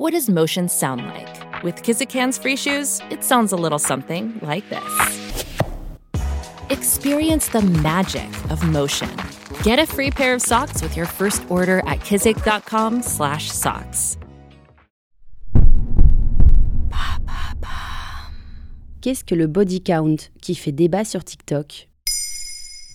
What does motion sound like? With Kizikans free shoes, it sounds a little something like this. Experience the magic of motion. Get a free pair of socks with your first order at kizik.com/socks. Qu'est-ce que le body count qui fait débat sur TikTok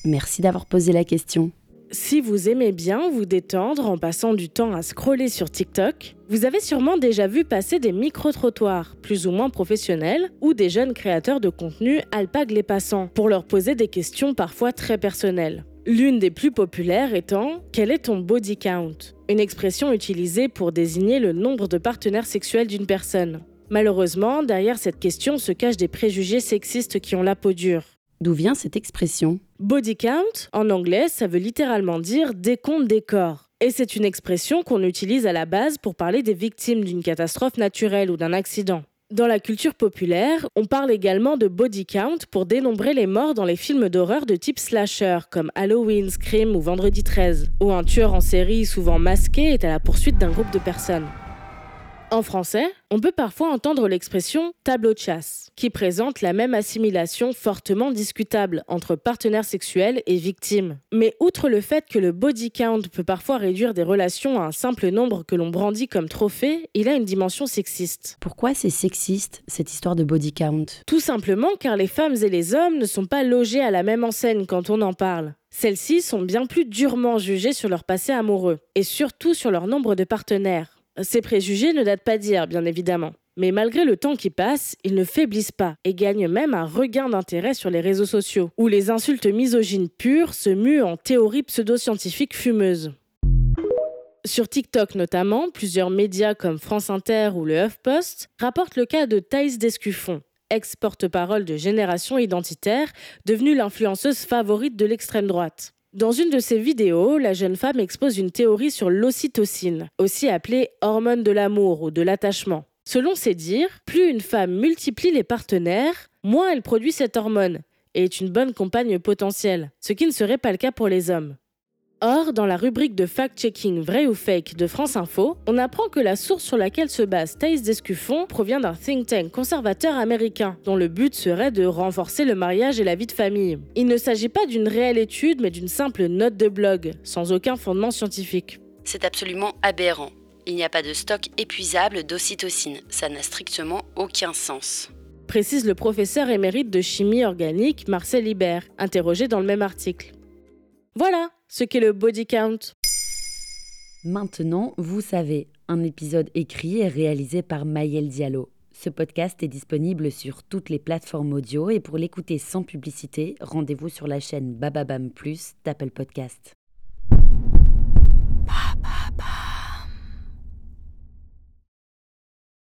Merci d'avoir posé la question. Si vous aimez bien vous détendre en passant du temps à scroller sur TikTok, vous avez sûrement déjà vu passer des micro-trottoirs, plus ou moins professionnels, ou des jeunes créateurs de contenu alpaguent les passants pour leur poser des questions parfois très personnelles. L'une des plus populaires étant Quel est ton body count? Une expression utilisée pour désigner le nombre de partenaires sexuels d'une personne. Malheureusement, derrière cette question se cachent des préjugés sexistes qui ont la peau dure. D'où vient cette expression Body count, en anglais, ça veut littéralement dire décompte des corps. Et c'est une expression qu'on utilise à la base pour parler des victimes d'une catastrophe naturelle ou d'un accident. Dans la culture populaire, on parle également de body count pour dénombrer les morts dans les films d'horreur de type slasher, comme Halloween, Scream ou Vendredi 13, où un tueur en série souvent masqué est à la poursuite d'un groupe de personnes. En français, on peut parfois entendre l'expression tableau de chasse, qui présente la même assimilation fortement discutable entre partenaires sexuels et victimes. Mais outre le fait que le body count peut parfois réduire des relations à un simple nombre que l'on brandit comme trophée, il a une dimension sexiste. Pourquoi c'est sexiste, cette histoire de body count? Tout simplement car les femmes et les hommes ne sont pas logés à la même enseigne quand on en parle. Celles-ci sont bien plus durement jugées sur leur passé amoureux, et surtout sur leur nombre de partenaires. Ces préjugés ne datent pas d'hier, bien évidemment. Mais malgré le temps qui passe, ils ne faiblissent pas et gagnent même un regain d'intérêt sur les réseaux sociaux, où les insultes misogynes pures se muent en théories pseudo-scientifiques fumeuses. Sur TikTok notamment, plusieurs médias comme France Inter ou le HuffPost rapportent le cas de Thaïs Descuffon, ex-porte-parole de Génération Identitaire, devenue l'influenceuse favorite de l'extrême droite. Dans une de ses vidéos, la jeune femme expose une théorie sur l'ocytocine, aussi appelée hormone de l'amour ou de l'attachement. Selon ses dires, plus une femme multiplie les partenaires, moins elle produit cette hormone et est une bonne compagne potentielle, ce qui ne serait pas le cas pour les hommes. Or, dans la rubrique de fact-checking vrai ou fake de France Info, on apprend que la source sur laquelle se base Thaïs Descuffon provient d'un think tank conservateur américain, dont le but serait de renforcer le mariage et la vie de famille. Il ne s'agit pas d'une réelle étude, mais d'une simple note de blog, sans aucun fondement scientifique. C'est absolument aberrant. Il n'y a pas de stock épuisable d'ocytocine. Ça n'a strictement aucun sens. Précise le professeur émérite de chimie organique Marcel Libert, interrogé dans le même article. Voilà ce qu'est le body count. Maintenant, vous savez, un épisode écrit et réalisé par Mayel Diallo. Ce podcast est disponible sur toutes les plateformes audio et pour l'écouter sans publicité, rendez-vous sur la chaîne Bababam Plus d'Apple Podcast.